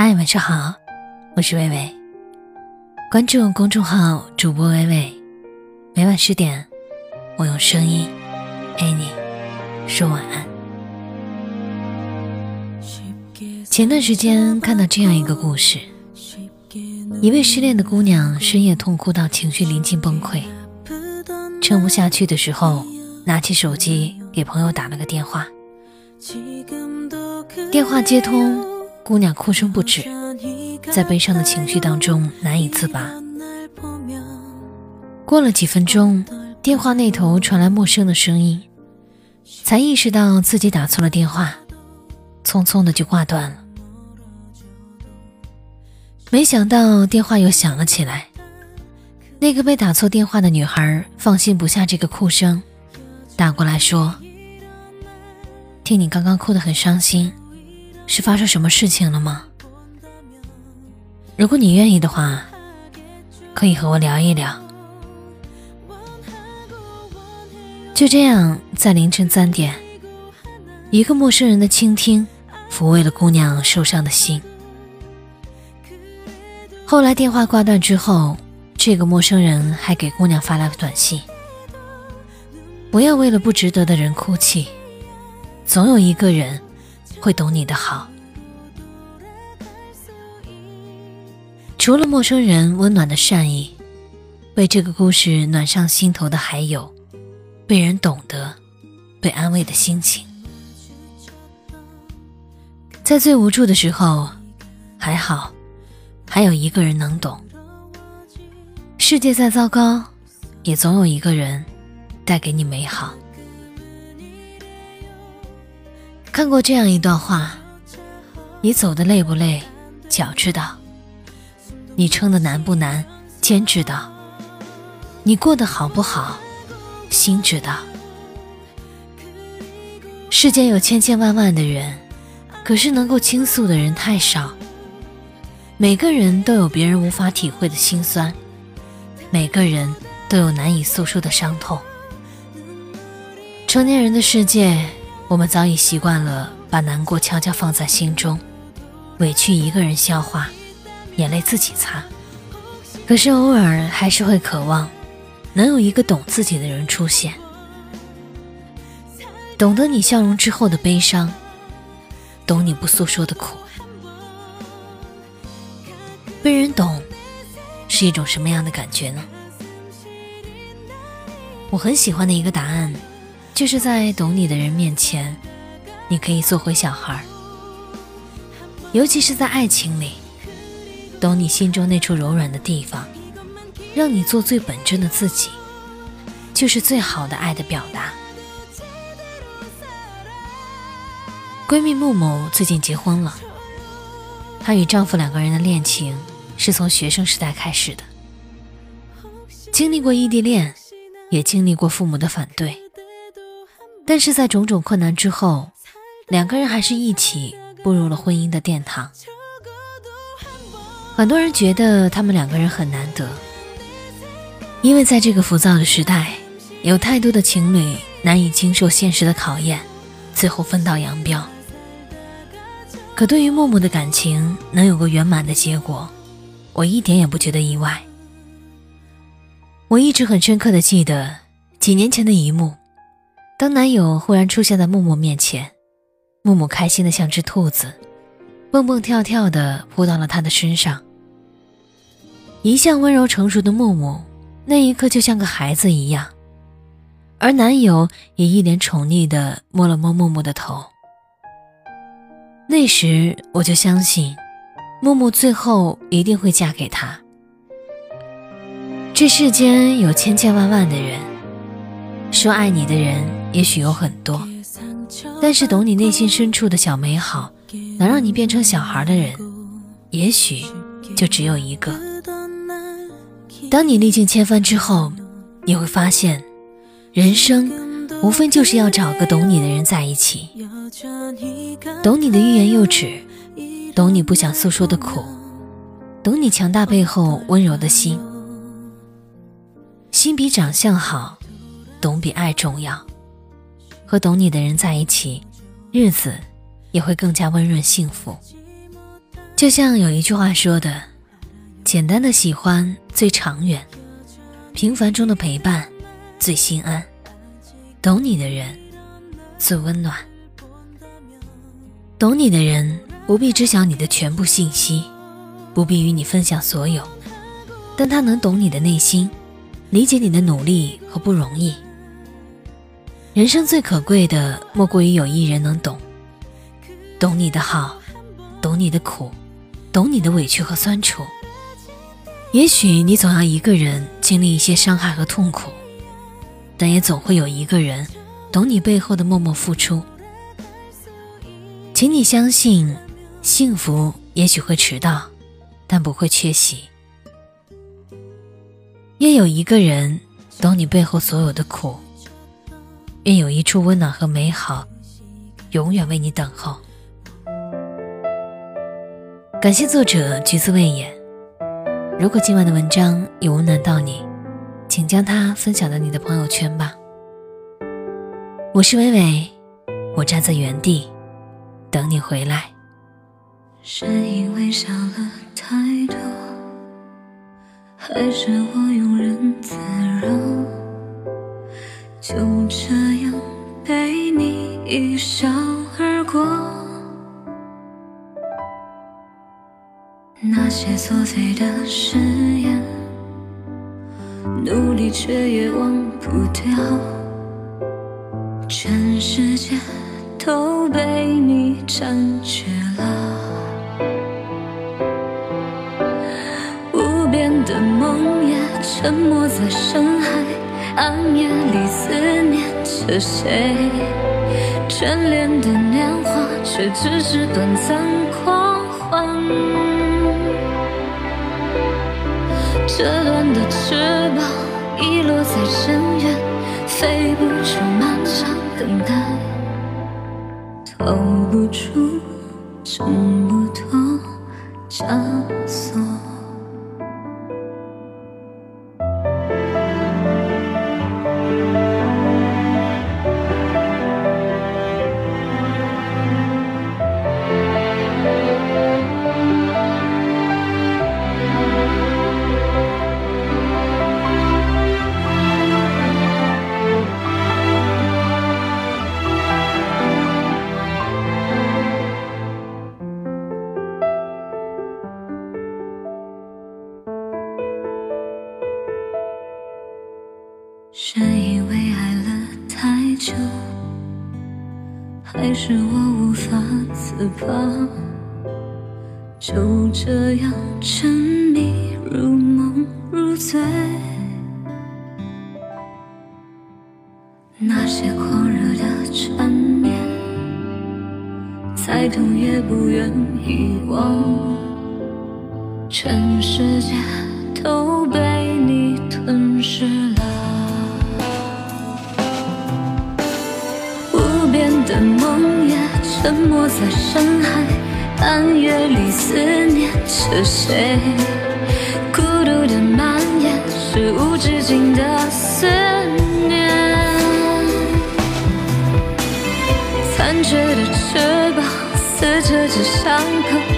嗨，晚上好，我是微微。关注公众号主播微微，每晚十点，我用声音陪你说晚安。前段时间看到这样一个故事：一位失恋的姑娘深夜痛哭到情绪临近崩溃，撑不下去的时候，拿起手机给朋友打了个电话。电话接通。姑娘哭声不止，在悲伤的情绪当中难以自拔。过了几分钟，电话那头传来陌生的声音，才意识到自己打错了电话，匆匆的就挂断了。没想到电话又响了起来，那个被打错电话的女孩放心不下这个哭声，打过来说：“听你刚刚哭得很伤心。”是发生什么事情了吗？如果你愿意的话，可以和我聊一聊。就这样，在凌晨三点，一个陌生人的倾听，抚慰了姑娘受伤的心。后来电话挂断之后，这个陌生人还给姑娘发来了短信：“不要为了不值得的人哭泣，总有一个人。”会懂你的好。除了陌生人温暖的善意，为这个故事暖上心头的还有被人懂得、被安慰的心情。在最无助的时候，还好还有一个人能懂。世界再糟糕，也总有一个人带给你美好。看过这样一段话：你走的累不累，脚知道；你撑的难不难，肩知道；你过得好不好，心知道。世间有千千万万的人，可是能够倾诉的人太少。每个人都有别人无法体会的心酸，每个人都有难以诉说的伤痛。成年人的世界。我们早已习惯了把难过悄悄放在心中，委屈一个人消化，眼泪自己擦。可是偶尔还是会渴望，能有一个懂自己的人出现，懂得你笑容之后的悲伤，懂你不诉说的苦。被人懂，是一种什么样的感觉呢？我很喜欢的一个答案。就是在懂你的人面前，你可以做回小孩尤其是在爱情里，懂你心中那处柔软的地方，让你做最本真的自己，就是最好的爱的表达。闺蜜木木最近结婚了，她与丈夫两个人的恋情是从学生时代开始的，经历过异地恋，也经历过父母的反对。但是在种种困难之后，两个人还是一起步入了婚姻的殿堂。很多人觉得他们两个人很难得，因为在这个浮躁的时代，有太多的情侣难以经受现实的考验，最后分道扬镳。可对于木木的感情能有个圆满的结果，我一点也不觉得意外。我一直很深刻的记得几年前的一幕。当男友忽然出现在木木面前，木木开心的像只兔子，蹦蹦跳跳的扑到了他的身上。一向温柔成熟的木木，那一刻就像个孩子一样，而男友也一脸宠溺的摸了摸木木的头。那时我就相信，木木最后一定会嫁给他。这世间有千千万万的人，说爱你的人。也许有很多，但是懂你内心深处的小美好，能让你变成小孩的人，也许就只有一个。当你历尽千帆之后，你会发现，人生无非就是要找个懂你的人在一起，懂你的欲言又止，懂你不想诉说的苦，懂你强大背后温柔的心。心比长相好，懂比爱重要。和懂你的人在一起，日子也会更加温润幸福。就像有一句话说的：“简单的喜欢最长远，平凡中的陪伴最心安，懂你的人最温暖。懂你的人不必知晓你的全部信息，不必与你分享所有，但他能懂你的内心，理解你的努力和不容易。人生最可贵的，莫过于有一人能懂，懂你的好，懂你的苦。”懂你的委屈和酸楚，也许你总要一个人经历一些伤害和痛苦，但也总会有一个人懂你背后的默默付出。请你相信，幸福也许会迟到，但不会缺席。愿有一个人懂你背后所有的苦，愿有一处温暖和美好，永远为你等候。感谢作者橘子未眼。如果今晚的文章有温暖到你，请将它分享到你的朋友圈吧。我是伟伟，我站在原地等你回来。是因为想了太多，还是我庸人自扰？就这样被你一笑而过。那些作废的誓言，努力却也忘不掉，全世界都被你占据了。无边的梦也沉没在深海，暗夜里思念着谁？眷恋的年华，却只是短暂狂欢。折断的翅膀遗落在深渊，飞不出漫长等待，逃不出沉默太久，还是我无法自拔？就这样沉迷如梦如醉，那些狂热的缠绵，再痛也不愿遗忘。全世界都被你吞噬了。的梦也沉没在深海，暗夜里思念着谁？孤独的蔓延是无止境的思念。残缺的翅膀撕扯着伤口，